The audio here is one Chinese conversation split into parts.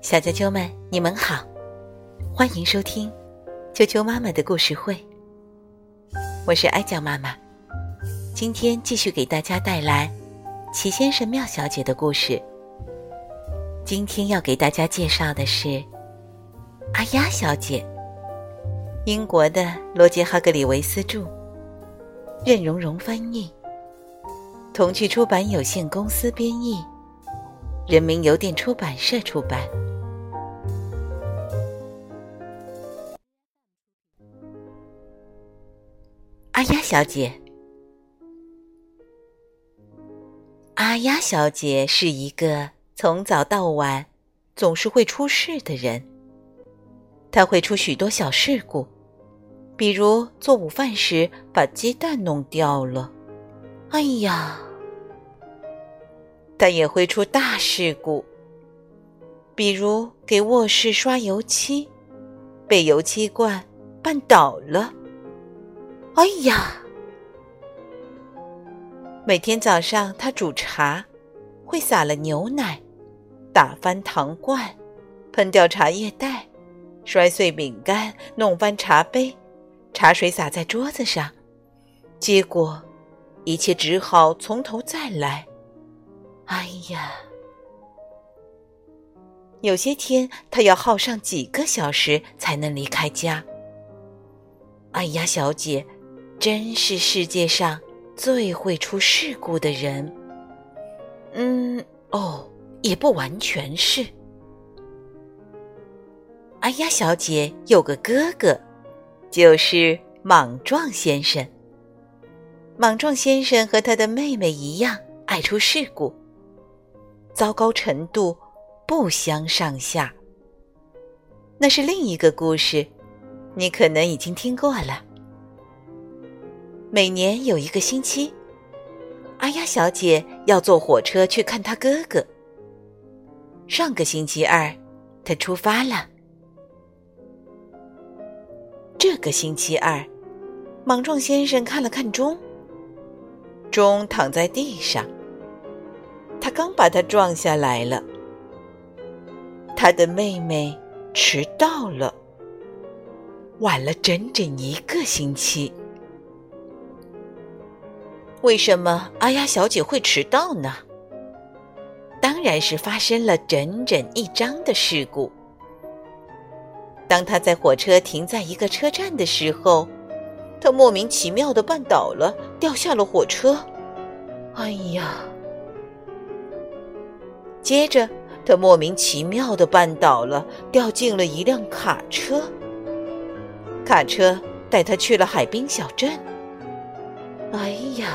小啾啾们，你们好，欢迎收听啾啾妈妈的故事会。我是艾酱妈妈，今天继续给大家带来齐先生、妙小姐的故事。今天要给大家介绍的是阿丫小姐，英国的罗杰·哈格里维斯著，任蓉蓉翻译，童趣出版有限公司编译，人民邮电出版社出版。阿丫小姐，阿丫小姐是一个从早到晚总是会出事的人。她会出许多小事故，比如做午饭时把鸡蛋弄掉了，哎呀！但也会出大事故，比如给卧室刷油漆，被油漆罐绊倒了。哎呀！每天早上他煮茶，会洒了牛奶，打翻糖罐，喷掉茶叶袋，摔碎饼干，弄翻茶杯，茶水洒在桌子上，结果一切只好从头再来。哎呀！有些天他要耗上几个小时才能离开家。哎呀，小姐。真是世界上最会出事故的人。嗯，哦，也不完全是。哎呀，小姐有个哥哥，就是莽撞先生。莽撞先生和他的妹妹一样爱出事故，糟糕程度不相上下。那是另一个故事，你可能已经听过了。每年有一个星期，阿丫小姐要坐火车去看她哥哥。上个星期二，她出发了。这个星期二，莽撞先生看了看钟，钟躺在地上，他刚把它撞下来了。他的妹妹迟到了，晚了整整一个星期。为什么阿丫小姐会迟到呢？当然是发生了整整一章的事故。当她在火车停在一个车站的时候，她莫名其妙的绊倒了，掉下了火车。哎呀！接着，他莫名其妙的绊倒了，掉进了一辆卡车。卡车带他去了海滨小镇。哎呀！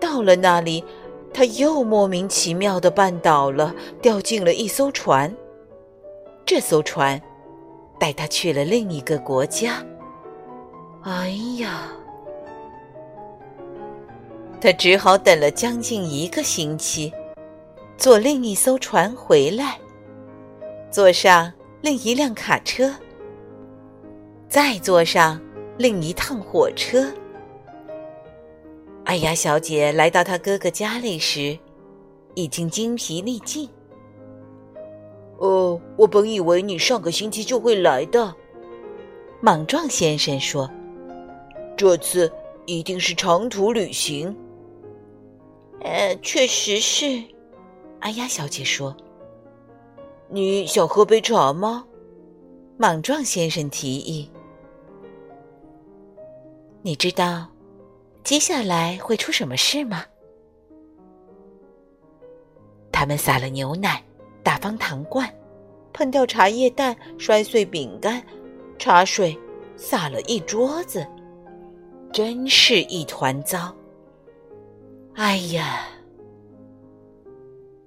到了那里，他又莫名其妙的绊倒了，掉进了一艘船。这艘船带他去了另一个国家。哎呀！他只好等了将近一个星期，坐另一艘船回来，坐上另一辆卡车。再坐上另一趟火车。艾雅小姐来到她哥哥家里时，已经精疲力尽。哦，我本以为你上个星期就会来的，莽撞先生说：“这次一定是长途旅行。”呃，确实是，阿雅小姐说：“你想喝杯茶吗？”莽撞先生提议。你知道接下来会出什么事吗？他们撒了牛奶，打翻糖罐，碰掉茶叶蛋，摔碎饼干，茶水洒了一桌子，真是一团糟。哎呀！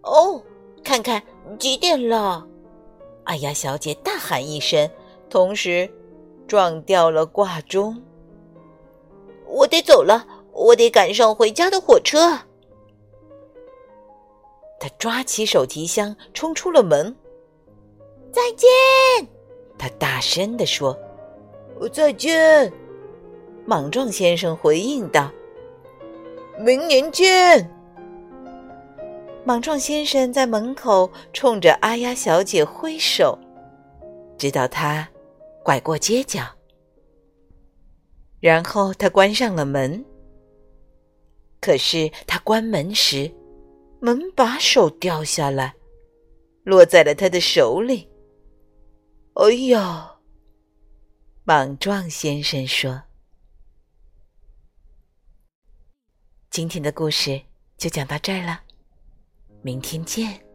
哦，看看几点了？哎呀，小姐大喊一声，同时撞掉了挂钟。我得走了，我得赶上回家的火车。他抓起手提箱，冲出了门。再见，他大声地说：“再见。”莽撞先生回应道：“明年见。”莽撞先生在门口冲着阿丫小姐挥手，直到他拐过街角，然后他关上了门。可是他关门时，门把手掉下来，落在了他的手里。哎呦！莽撞先生说：“今天的故事就讲到这儿了。”明天见。